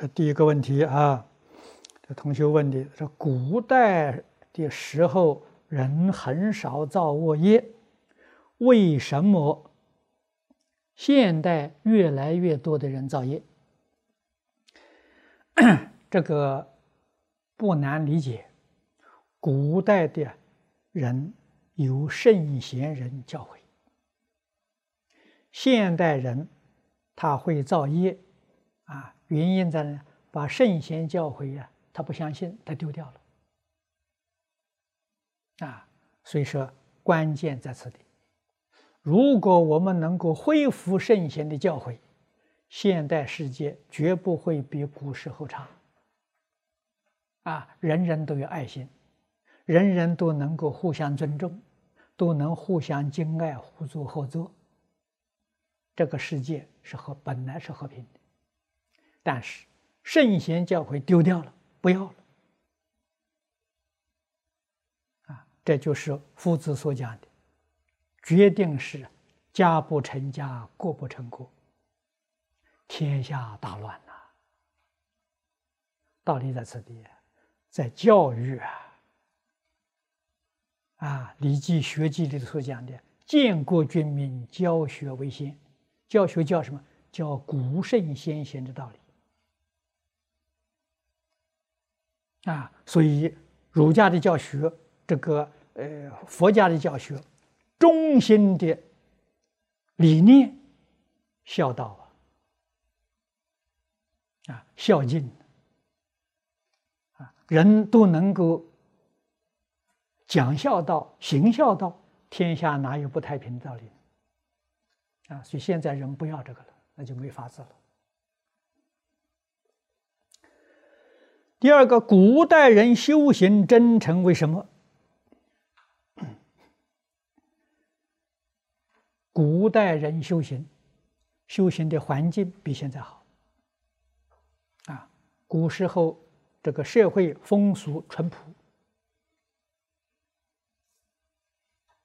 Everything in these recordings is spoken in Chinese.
这第一个问题啊，这同学问的，说古代的时候人很少造恶业，为什么现代越来越多的人造业？这个不难理解，古代的人有圣贤人教诲，现代人他会造业。啊，原因在呢，把圣贤教诲呀，他不相信，他丢掉了。啊，所以说关键在此地。如果我们能够恢复圣贤的教诲，现代世界绝不会比古时候差。啊，人人都有爱心，人人都能够互相尊重，都能互相敬爱、互助合作。这个世界是和本来是和平的。但是圣贤教诲丢掉了，不要了，啊，这就是夫子所讲的，决定是家不成家，国不成国，天下大乱呐。道理在此地，在教育啊，啊，《礼记·学记》里所讲的，建国君民，教学为先，教学叫什么？叫古圣先贤的道理。啊，所以儒家的教学，这个呃佛家的教学，中心的理念，孝道啊，啊孝敬，啊人都能够讲孝道、行孝道，天下哪有不太平的道理？啊，所以现在人不要这个了，那就没法子了。第二个，古代人修行真诚，为什么？古代人修行，修行的环境比现在好。啊，古时候这个社会风俗淳朴，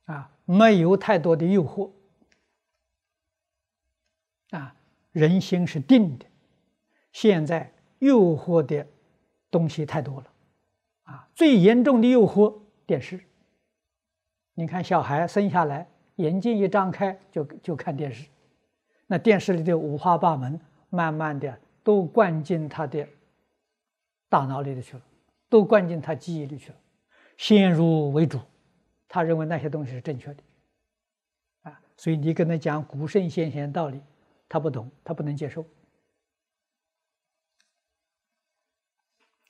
啊，没有太多的诱惑，啊，人心是定的。现在诱惑的。东西太多了，啊，最严重的诱惑电视。你看小孩生下来眼睛一张开就就看电视，那电视里的五花八门，慢慢的都灌进他的大脑里头去了，都灌进他记忆里去了，先入为主，他认为那些东西是正确的，啊，所以你跟他讲古圣先贤道理，他不懂，他不能接受。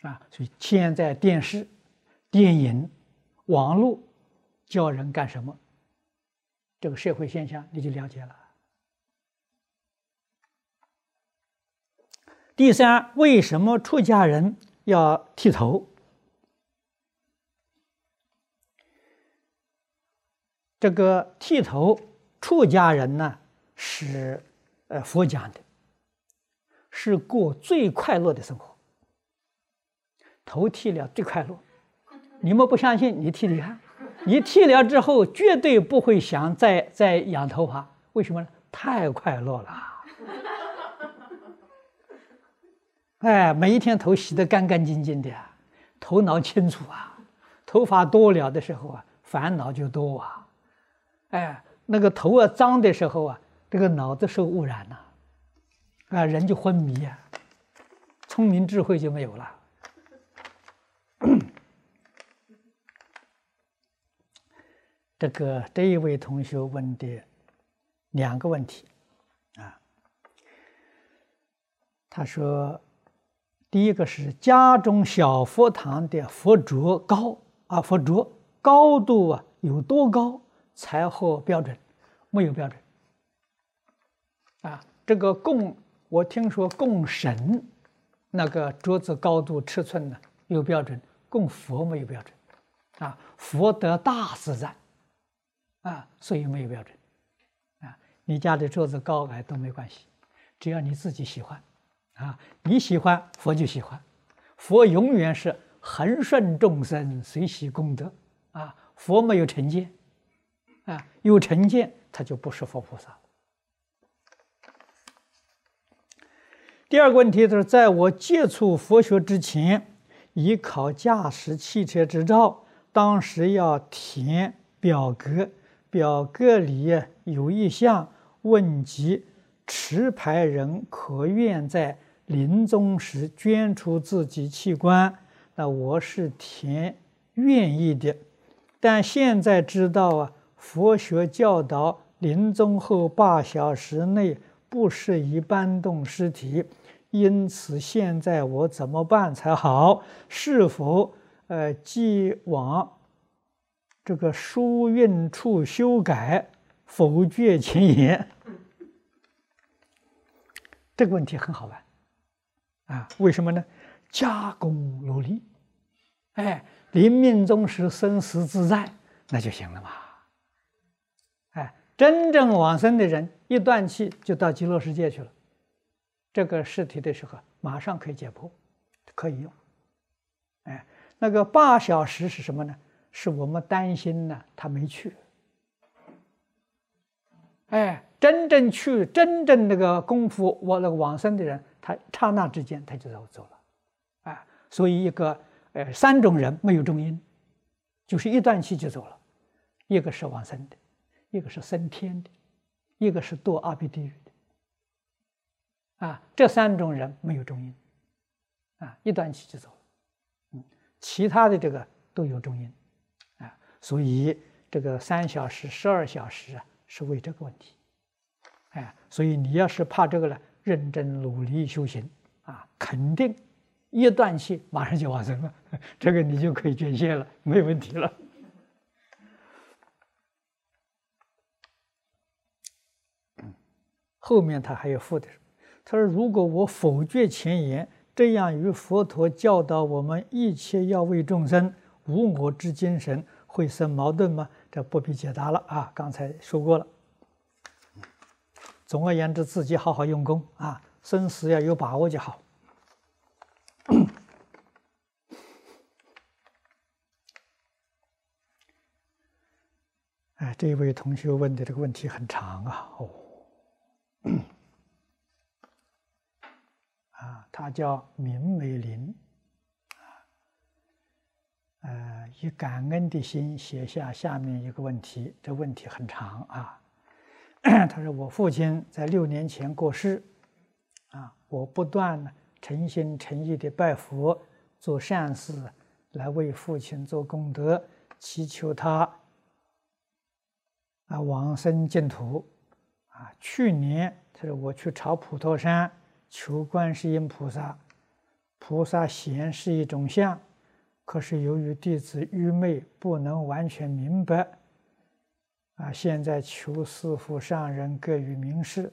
啊，所以现在电视、电影、网络教人干什么？这个社会现象你就了解了。第三，为什么出家人要剃头？这个剃头，出家人呢是呃佛讲的，是过最快乐的生活。头剃了最快乐，你们不相信？你剃剃看，你剃了之后绝对不会想再再养头发，为什么呢？太快乐了！哎，每一天头洗得干干净净的，头脑清楚啊。头发多了的时候啊，烦恼就多啊。哎，那个头啊脏的时候啊，这个脑子受污染了，啊，人就昏迷啊，聪明智慧就没有了。这个这一位同学问的两个问题啊，他说，第一个是家中小佛堂的佛桌高啊，佛桌高度啊有多高才合标准？没有标准啊。这个供我听说供神那个桌子高度尺寸呢有标准，供佛没有标准啊。佛得大自在。啊，所以没有标准，啊，你家的桌子高矮都没关系，只要你自己喜欢，啊，你喜欢佛就喜欢，佛永远是恒顺众生，随喜功德，啊，佛没有成见，啊，有成见他就不是佛菩萨。第二个问题就是，在我接触佛学之前，已考驾驶汽车执照，当时要填表格，表格里有一项问及持牌人可愿在临终时捐出自己器官，那我是填愿意的。但现在知道啊，佛学教导临终后八小时内不适宜搬动尸体，因此现在我怎么办才好？是否呃寄往这个书运处修改否决前言？这个问题很好玩啊！为什么呢？加工努力，哎。临命终时生死自在，那就行了嘛。哎，真正往生的人一断气就到极乐世界去了，这个试题的时候马上可以解剖，可以用。哎，那个八小时是什么呢？是我们担心呢，他没去。哎，真正去，真正那个功夫，我那个往生的人，他刹那之间他就走走了。哎，所以一个。呃，三种人没有中阴，就是一断气就走了。一个是往生的，一个是升天的，一个是堕阿鼻地狱的。啊，这三种人没有中阴，啊，一断气就走了。嗯，其他的这个都有中阴，所以这个三小时、十二小时啊，是为这个问题。哎，所以你要是怕这个呢，认真努力修行啊，肯定。一断气，马上就往生了，这个你就可以捐献了，没问题了。后面他还有附的，他说：“如果我否决前言，这样与佛陀教导我们一切要为众生无我之精神，会生矛盾吗？”这不必解答了啊，刚才说过了。总而言之，自己好好用功啊，生死要有把握就好。哎，这位同学问的这个问题很长啊！哦，啊，他叫明美林，呃，以感恩的心写下下面一个问题，这问题很长啊。他说：“我父亲在六年前过世，啊，我不断。”诚心诚意的拜佛、做善事，来为父亲做功德，祈求他啊往生净土。啊，去年他说我去朝普陀山求观世音菩萨，菩萨显示一种相，可是由于弟子愚昧，不能完全明白。啊，现在求师父上人给予明示。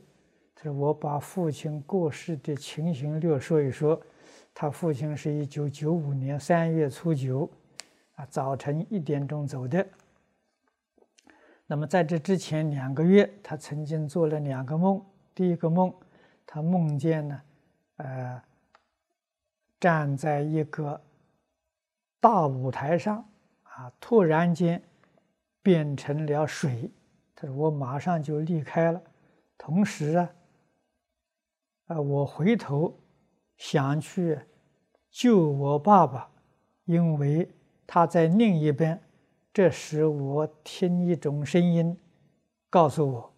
他说我把父亲过世的情形略说一说。他父亲是一九九五年三月初九，啊，早晨一点钟走的。那么在这之前两个月，他曾经做了两个梦。第一个梦，他梦见呢，呃，站在一个大舞台上，啊，突然间变成了水。他说：“我马上就离开了。”同时啊。啊！我回头想去救我爸爸，因为他在另一边。这时我听一种声音告诉我：“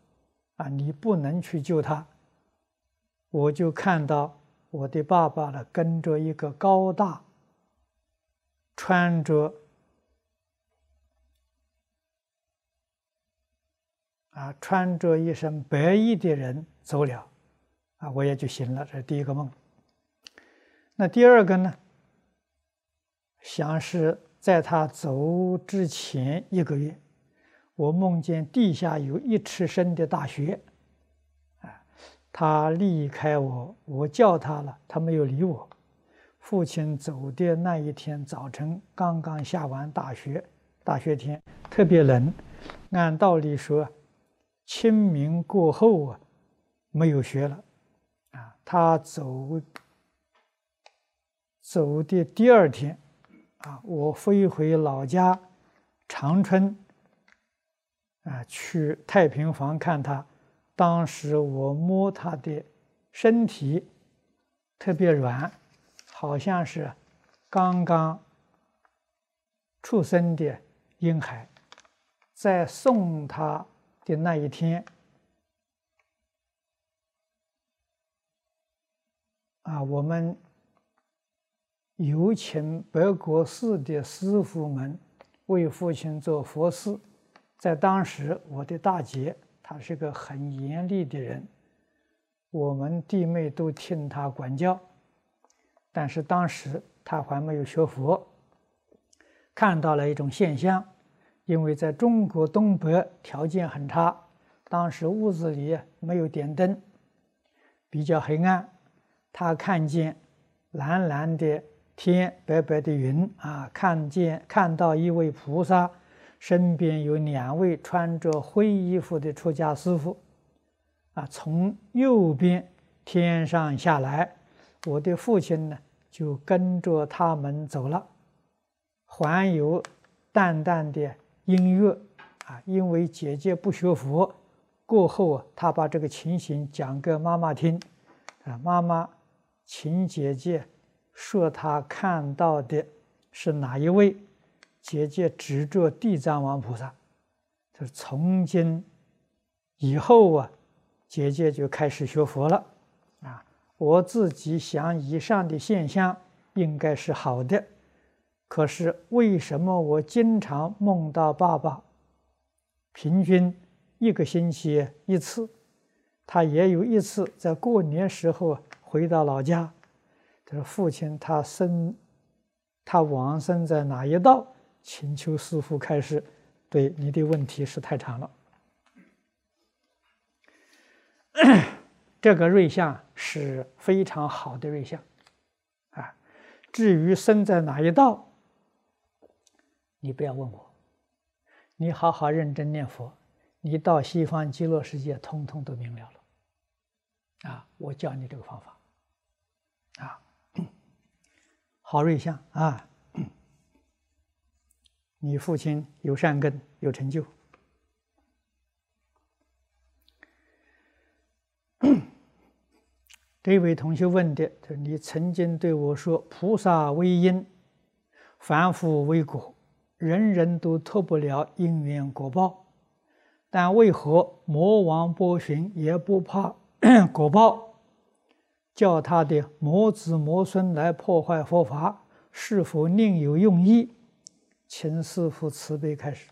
啊，你不能去救他。”我就看到我的爸爸呢，跟着一个高大、穿着啊穿着一身白衣的人走了。啊，我也就醒了。这是第一个梦。那第二个呢？想是在他走之前一个月，我梦见地下有一尺深的大雪。啊，他离开我，我叫他了，他没有理我。父亲走的那一天早晨，刚刚下完大雪，大雪天特别冷。按道理说，清明过后啊，没有雪了。啊他走走的第二天，啊，我飞回老家长春，啊，去太平房看他。当时我摸他的身体，特别软，好像是刚刚出生的婴孩，在送他的那一天，啊，我们有请白国寺的师傅们为父亲做佛事。在当时，我的大姐她是个很严厉的人。我们弟妹都听他管教，但是当时他还没有学佛，看到了一种现象，因为在中国东北条件很差，当时屋子里没有点灯，比较黑暗，他看见蓝蓝的天，白白的云啊，看见看到一位菩萨，身边有两位穿着灰衣服的出家师傅。啊，从右边天上下来，我的父亲呢就跟着他们走了，还有淡淡的音乐啊。因为姐姐不学佛，过后啊，他把这个情形讲给妈妈听，啊，妈妈请姐姐说他看到的是哪一位？姐姐指着地藏王菩萨，就从今以后啊。姐姐就开始学佛了，啊，我自己想以上的现象应该是好的，可是为什么我经常梦到爸爸？平均一个星期一次，他也有一次在过年时候回到老家，他说父亲他生，他往生在哪一道？请求师父开示。对你的问题是太长了。这个瑞相是非常好的瑞相，啊，至于生在哪一道，你不要问我，你好好认真念佛，你到西方极乐世界，通通都明了了，啊，我教你这个方法，啊，好瑞相啊，你父亲有善根，有成就。这位同学问的，就是你曾经对我说：“菩萨为因，凡夫为果，人人都脱不了因缘果报。但为何魔王波旬也不怕 果报，叫他的魔子魔孙来破坏佛法？是否另有用意？请师父慈悲开始。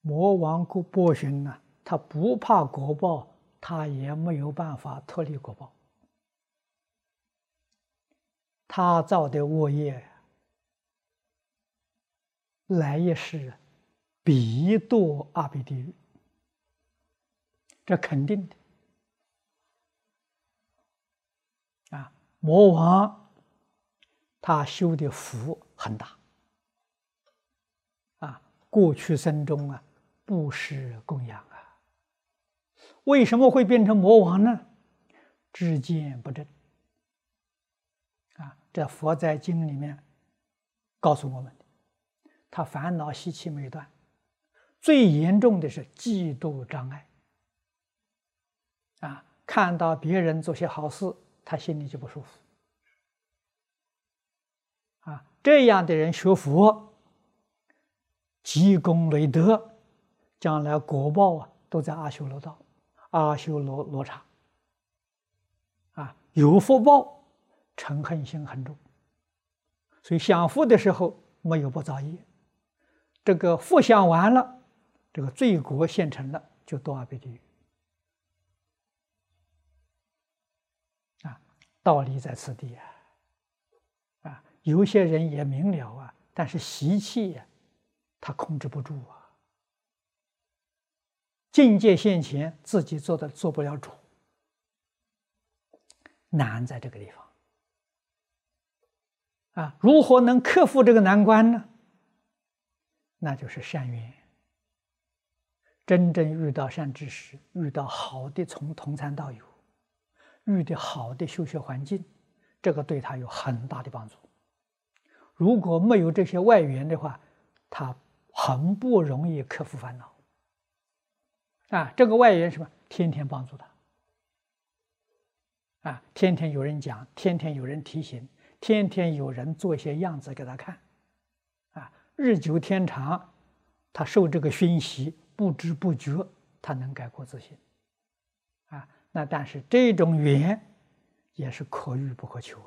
魔王波波旬呢？”他不怕果报，他也没有办法脱离果报。他造的恶业，来一世必堕阿鼻地狱，这肯定的。啊，魔王他修的福很大，啊，过去生中啊，布施供养。为什么会变成魔王呢？知见不正啊！这佛在经里面告诉我们的，他烦恼习气没断，最严重的是嫉妒障碍啊！看到别人做些好事，他心里就不舒服啊！这样的人学佛，积功累德，将来果报啊，都在阿修罗道。阿修罗罗刹，啊，有福报，嗔恨心很重，所以享福的时候没有不造业，这个福享完了，这个罪果现成了，就堕阿鼻地狱。啊，道理在此地啊，啊，有些人也明了啊，但是习气呀，他控制不住啊。境界现前，自己做的做不了主，难在这个地方啊！如何能克服这个难关呢？那就是善缘。真正遇到善知识，遇到好的从同参道友，遇到好的修学环境，这个对他有很大的帮助。如果没有这些外援的话，他很不容易克服烦恼。啊，这个外援什么？天天帮助他。啊，天天有人讲，天天有人提醒，天天有人做一些样子给他看，啊，日久天长，他受这个熏习，不知不觉他能改过自新，啊，那但是这种缘也是可遇不可求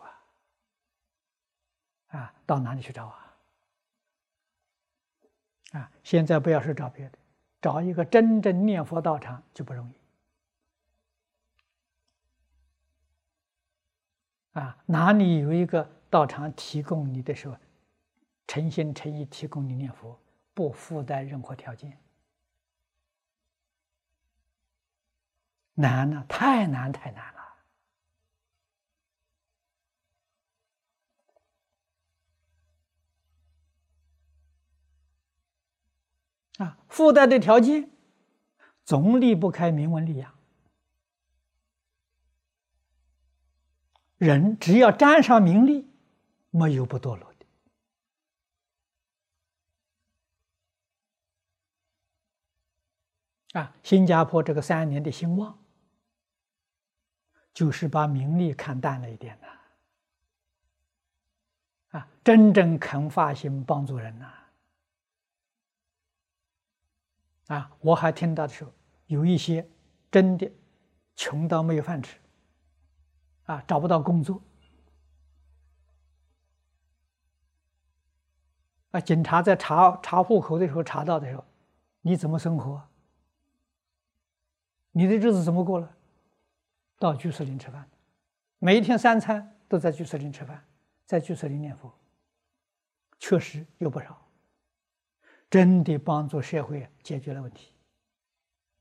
啊，啊，到哪里去找啊？啊，现在不要说找别的，找一个真正念佛道场就不容易。啊，哪里有一个道场提供你的时候，诚心诚意提供你念佛，不附带任何条件？难了，太难太难了！啊，附带的条件总离不开名闻利养。人只要沾上名利，没有不堕落的。啊，新加坡这个三年的兴旺，就是把名利看淡了一点呐。啊，真正肯发心帮助人呐。啊我还听到的时候，有一些真的穷到没有饭吃。啊，找不到工作，啊，警察在查查户口的时候查到的时候，你怎么生活？你的日子怎么过了？到居士林吃饭，每一天三餐都在居士林吃饭，在居士林念佛，确实有不少，真的帮助社会解决了问题，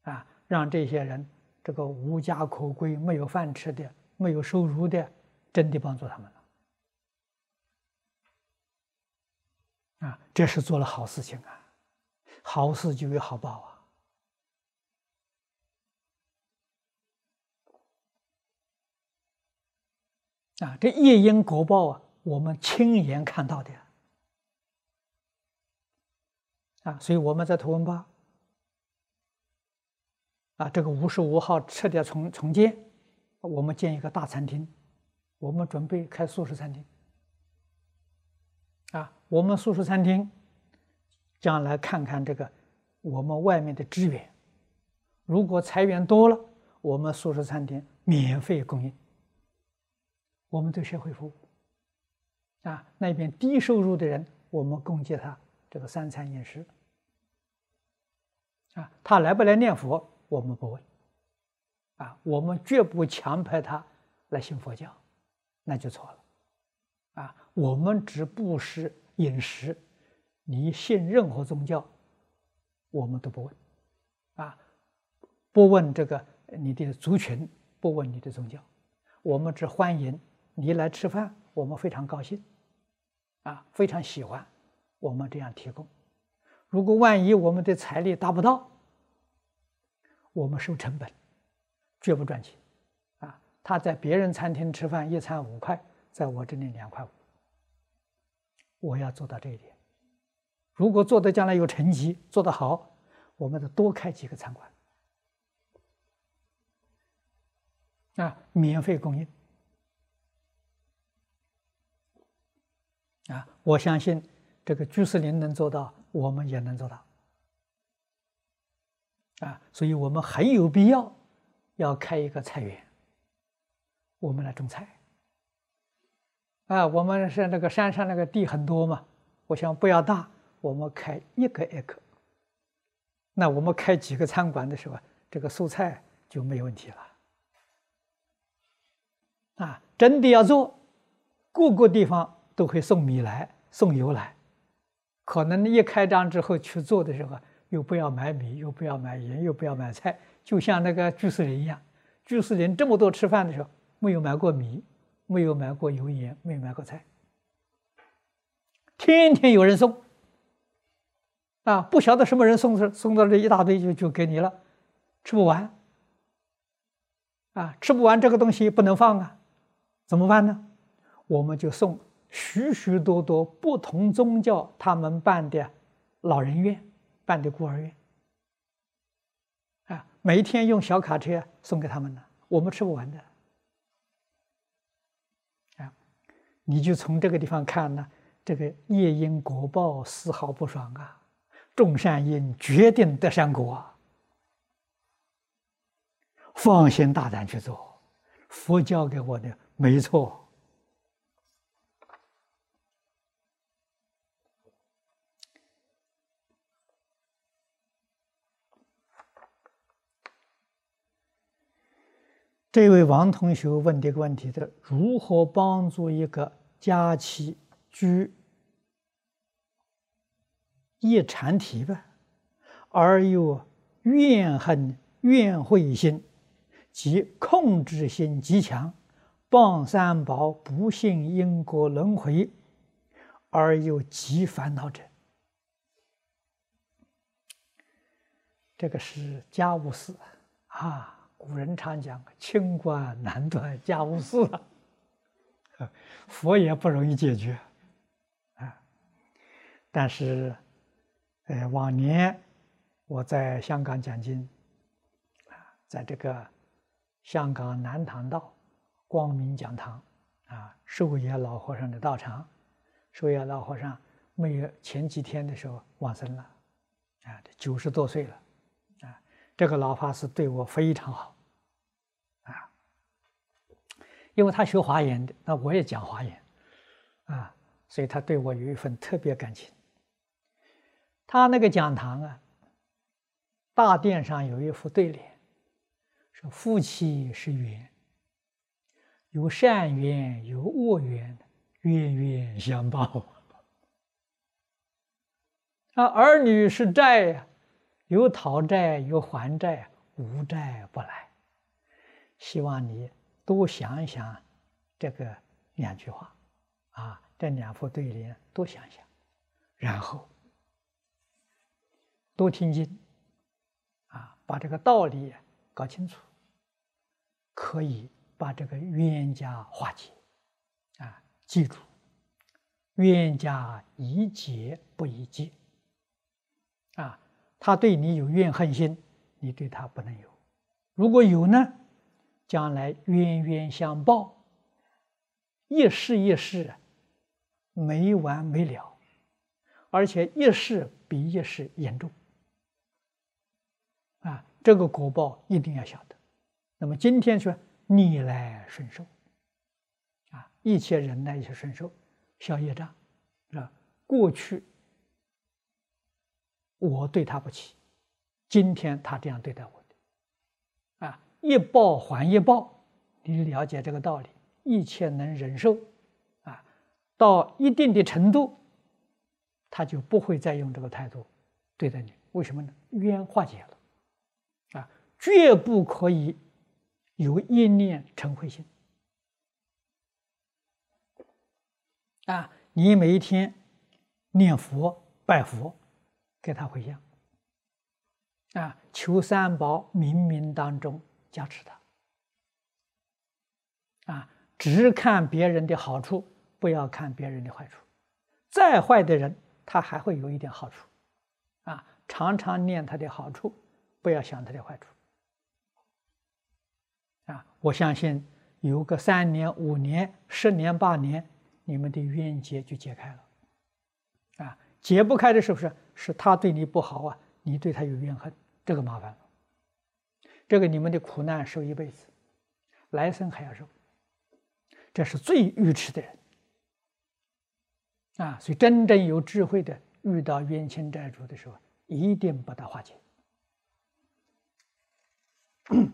啊，让这些人这个无家可归、没有饭吃的。没有收入的，真的帮助他们了啊！这是做了好事情啊，好事就有好报啊！啊，这业因果报啊，我们亲眼看到的啊，所以我们在图文吧啊，这个五十五号撤掉重重建。我们建一个大餐厅，我们准备开素食餐厅。啊，我们素食餐厅将来看看这个我们外面的支援，如果财源多了，我们素食餐厅免费供应，我们对社会服务。啊，那边低收入的人，我们供给他这个三餐饮食。啊，他来不来念佛，我们不问。啊，我们绝不强迫他来信佛教，那就错了。啊，我们只布施饮食，你信任何宗教，我们都不问。啊，不问这个你的族群，不问你的宗教，我们只欢迎你来吃饭，我们非常高兴，啊，非常喜欢我们这样提供。如果万一我们的财力达不到，我们收成本。绝不赚钱，啊！他在别人餐厅吃饭，一餐五块，在我这里两块五。我要做到这一点。如果做的将来有成绩，做得好，我们得多开几个餐馆，啊，免费供应。啊，我相信这个居士林能做到，我们也能做到。啊，所以我们很有必要。要开一个菜园，我们来种菜。啊，我们是那个山上那个地很多嘛，我想不要大，我们开一个 a c。那我们开几个餐馆的时候，这个蔬菜就没问题了。啊，真的要做，各个地方都会送米来，送油来，可能一开张之后去做的时候，又不要买米，又不要买盐，又不要买菜。就像那个居士林一样，居士林这么多吃饭的时候，没有买过米，没有买过油盐，没有买过菜，天天有人送，啊，不晓得什么人送送送到这一大堆就就给你了，吃不完，啊，吃不完这个东西不能放啊，怎么办呢？我们就送许许多多不同宗教他们办的老人院，办的孤儿院。啊每天用小卡车送给他们呢，我们吃不完的。啊，你就从这个地方看呢，这个业因果报丝毫不爽啊，种善因决定得善果，放心大胆去做，佛教给我的没错。这位王同学问这个问题的：如何帮助一个家妻居一禅体吧，而又怨恨怨恚心及控制心极强，傍三宝不信因果轮回，而又极烦恼者？这个是家务事啊。古人常讲“清官难断家务事”，佛也不容易解决啊。但是，呃，往年我在香港讲经啊，在这个香港南塘道光明讲堂啊，寿爷老和尚的道场，寿爷老和尚没有前几天的时候往生了啊，九十多岁了啊。这个老法师对我非常好。因为他学华严的，那我也讲华严，啊，所以他对我有一份特别感情。他那个讲堂啊，大殿上有一副对联，说夫妻是缘，有善缘有恶缘，冤冤相报。啊，儿女是债呀，有讨债有还债，无债不来。希望你。多想一想这个两句话，啊，这两副对联，多想想，然后多听经，啊，把这个道理搞清楚，可以把这个冤家化解，啊，记住，冤家宜解不宜结，啊，他对你有怨恨心，你对他不能有，如果有呢？将来冤冤相报，一世一世没完没了，而且一世比一世严重。啊，这个果报一定要晓得。那么今天说逆来顺受，啊，一切忍耐，一切顺受，消业障，是吧？过去我对他不起，今天他这样对待我。一报还一报，你了解这个道理，一切能忍受，啊，到一定的程度，他就不会再用这个态度对待你。为什么呢？冤化解了，啊，绝不可以有一念成灰心。啊，你每一天念佛拜佛，给他回向，啊，求三宝冥冥当中。加持他，啊，只看别人的好处，不要看别人的坏处。再坏的人，他还会有一点好处，啊，常常念他的好处，不要想他的坏处。啊，我相信有个三年、五年、十年、八年，你们的冤结就解开了。啊，解不开的是不是？是他对你不好啊，你对他有怨恨，这个麻烦。这个你们的苦难受一辈子，来生还要受，这是最愚痴的人啊！所以真正有智慧的，遇到冤亲债主的时候，一定把它化解。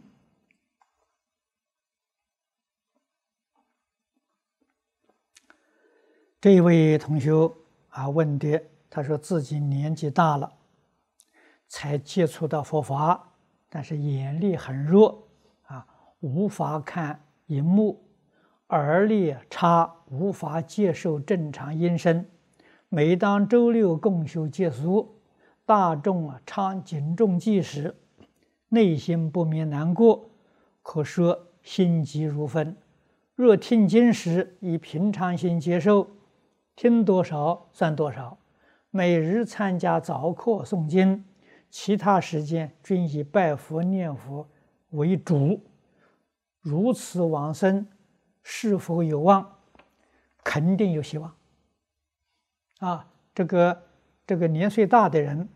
这一位同学啊，问的，他说自己年纪大了，才接触到佛法。但是眼力很弱啊，无法看荧幕，耳力差，无法接受正常音声。每当周六共修结束，大众啊唱警钟计时，内心不免难过，可说心急如焚。若听经时以平常心接受，听多少算多少。每日参加早课诵经。其他时间均以拜佛念佛为主。如此往生是否有望？肯定有希望。啊，这个这个年岁大的人，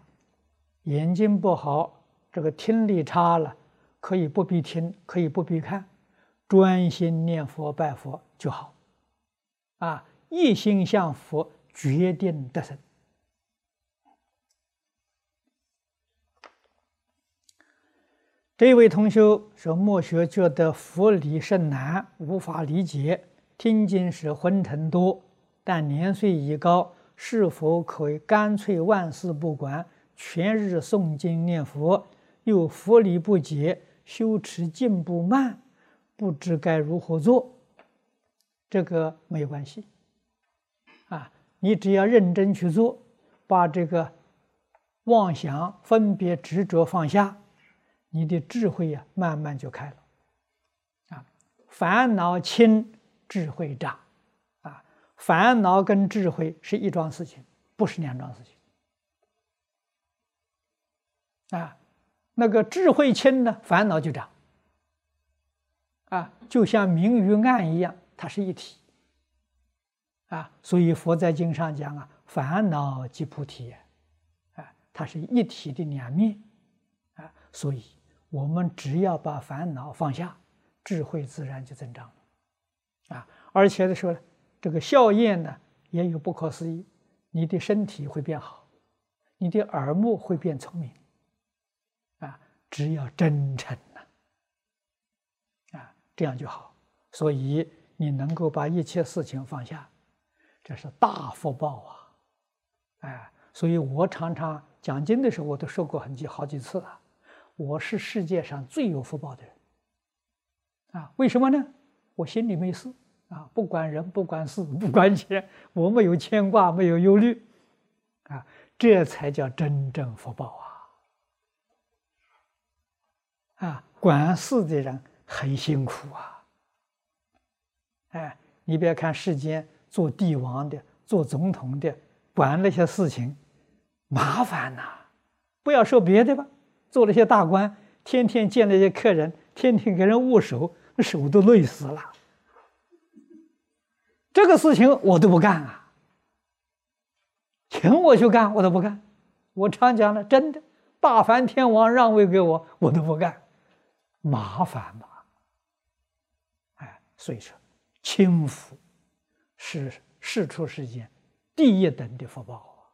眼睛不好，这个听力差了，可以不必听，可以不必看，专心念佛拜佛就好。啊，一心向佛，决定得生。这位同修说：“莫学觉得佛理甚难，无法理解。听经时昏沉多，但年岁已高，是否可以干脆万事不管，全日诵经念佛？又佛理不解，修持进步慢，不知该如何做？这个没有关系啊，你只要认真去做，把这个妄想、分别、执着放下。”你的智慧呀，慢慢就开了，啊，烦恼轻，智慧长，啊，烦恼跟智慧是一桩事情，不是两桩事情，啊，那个智慧轻呢，烦恼就长，啊，就像明与暗一样，它是一体，啊，所以佛在经上讲啊，烦恼即菩提，啊，它是一体的两面，啊，所以。我们只要把烦恼放下，智慧自然就增长了，啊！而且的时候呢，这个效验呢也有不可思议，你的身体会变好，你的耳目会变聪明，啊！只要真诚呐，啊，这样就好。所以你能够把一切事情放下，这是大福报啊！哎，所以我常常讲经的时候，我都说过很几好几次了。我是世界上最有福报的人，啊，为什么呢？我心里没事啊，不管人，不管事，不管钱，我没有牵挂，没有忧虑，啊，这才叫真正福报啊！啊，管事的人很辛苦啊，哎，你别看世间做帝王的、做总统的，管那些事情麻烦呐，不要说别的吧。做了些大官，天天见那些客人，天天给人握手，手都累死了。这个事情我都不干啊，请我去干我都不干。我常讲了，真的，大梵天王让位给我，我都不干，麻烦嘛。哎，所以说，轻浮是世出世间第一等的福报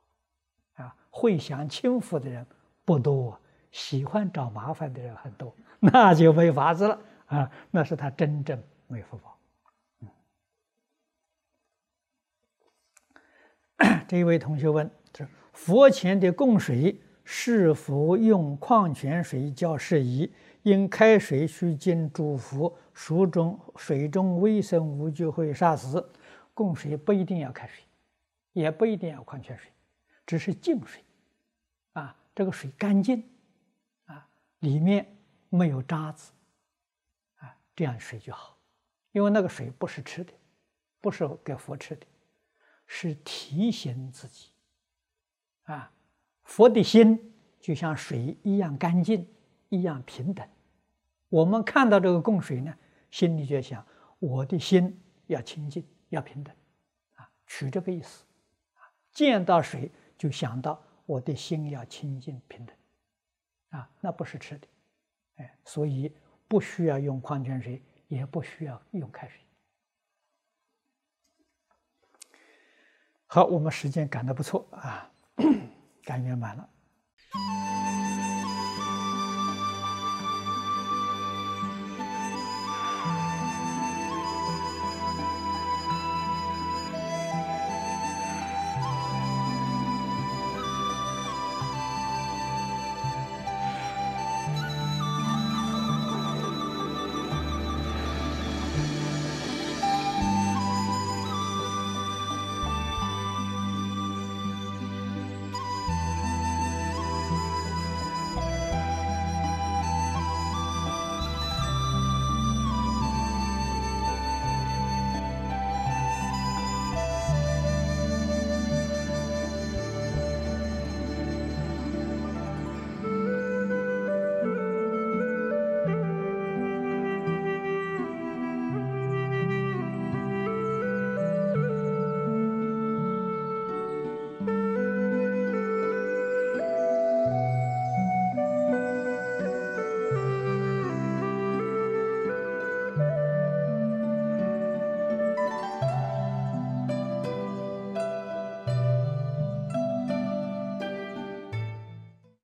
啊！啊，会享轻浮的人不多。喜欢找麻烦的人很多，那就没法子了啊！那是他真正没福报。这一位同学问：是佛前的供水是否用矿泉水较适宜？因开水需经煮服，水中水中微生物就会杀死。供水不一定要开水，也不一定要矿泉水，只是净水啊，这个水干净。里面没有渣子，啊，这样水就好，因为那个水不是吃的，不是给佛吃的，是提醒自己，啊，佛的心就像水一样干净，一样平等。我们看到这个供水呢，心里就想，我的心要清净，要平等，啊，取这个意思，啊，见到水就想到我的心要清净平等。啊，那不是吃的，哎，所以不需要用矿泉水，也不需要用开水。好，我们时间赶得不错啊，赶圆满了。